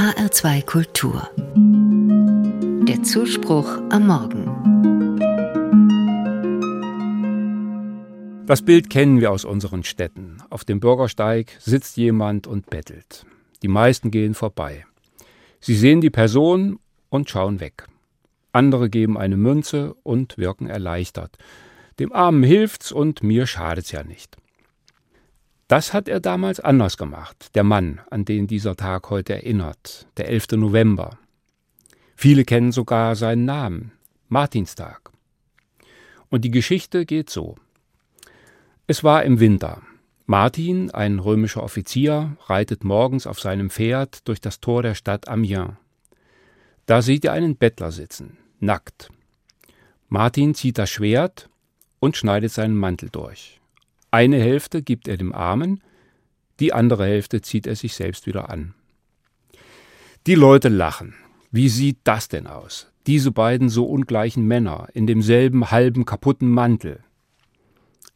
HR2 Kultur. Der Zuspruch am Morgen. Das Bild kennen wir aus unseren Städten. Auf dem Bürgersteig sitzt jemand und bettelt. Die meisten gehen vorbei. Sie sehen die Person und schauen weg. Andere geben eine Münze und wirken erleichtert. Dem Armen hilft's und mir schadet's ja nicht. Das hat er damals anders gemacht, der Mann, an den dieser Tag heute erinnert, der 11. November. Viele kennen sogar seinen Namen, Martinstag. Und die Geschichte geht so. Es war im Winter. Martin, ein römischer Offizier, reitet morgens auf seinem Pferd durch das Tor der Stadt Amiens. Da sieht er einen Bettler sitzen, nackt. Martin zieht das Schwert und schneidet seinen Mantel durch. Eine Hälfte gibt er dem Armen, die andere Hälfte zieht er sich selbst wieder an. Die Leute lachen. Wie sieht das denn aus? Diese beiden so ungleichen Männer in demselben halben kaputten Mantel.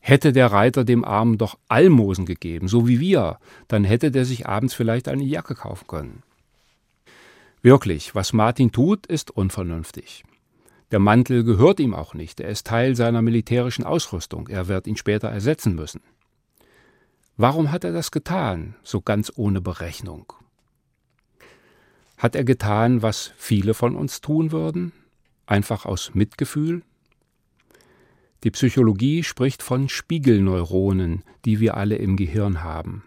Hätte der Reiter dem Armen doch Almosen gegeben, so wie wir, dann hätte der sich abends vielleicht eine Jacke kaufen können. Wirklich, was Martin tut, ist unvernünftig. Der Mantel gehört ihm auch nicht, er ist Teil seiner militärischen Ausrüstung, er wird ihn später ersetzen müssen. Warum hat er das getan, so ganz ohne Berechnung? Hat er getan, was viele von uns tun würden, einfach aus Mitgefühl? Die Psychologie spricht von Spiegelneuronen, die wir alle im Gehirn haben.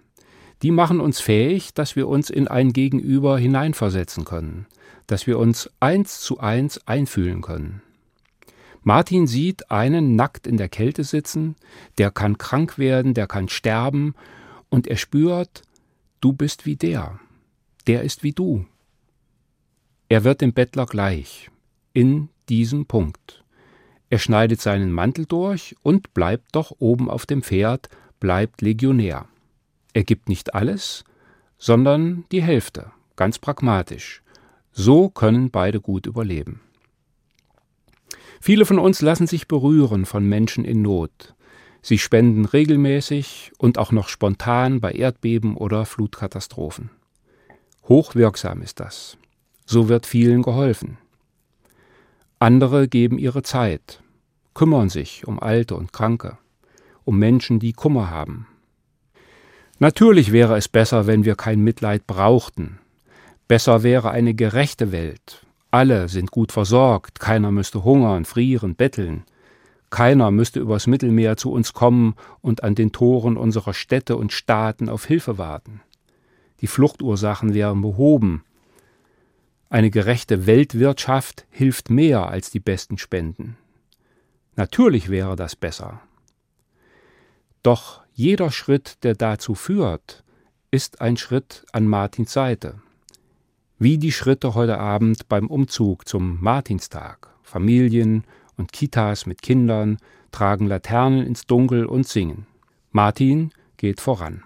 Die machen uns fähig, dass wir uns in ein Gegenüber hineinversetzen können, dass wir uns eins zu eins einfühlen können. Martin sieht einen nackt in der Kälte sitzen, der kann krank werden, der kann sterben, und er spürt, du bist wie der, der ist wie du. Er wird dem Bettler gleich, in diesem Punkt. Er schneidet seinen Mantel durch und bleibt doch oben auf dem Pferd, bleibt Legionär. Er gibt nicht alles, sondern die Hälfte, ganz pragmatisch. So können beide gut überleben. Viele von uns lassen sich berühren von Menschen in Not. Sie spenden regelmäßig und auch noch spontan bei Erdbeben oder Flutkatastrophen. Hochwirksam ist das. So wird vielen geholfen. Andere geben ihre Zeit, kümmern sich um Alte und Kranke, um Menschen, die Kummer haben. Natürlich wäre es besser, wenn wir kein Mitleid brauchten, Besser wäre eine gerechte Welt. Alle sind gut versorgt, keiner müsste hungern, frieren, betteln. Keiner müsste übers Mittelmeer zu uns kommen und an den Toren unserer Städte und Staaten auf Hilfe warten. Die Fluchtursachen wären behoben. Eine gerechte Weltwirtschaft hilft mehr als die besten Spenden. Natürlich wäre das besser. Doch jeder Schritt, der dazu führt, ist ein Schritt an Martins Seite. Wie die Schritte heute Abend beim Umzug zum Martinstag. Familien und Kitas mit Kindern tragen Laternen ins Dunkel und singen. Martin geht voran.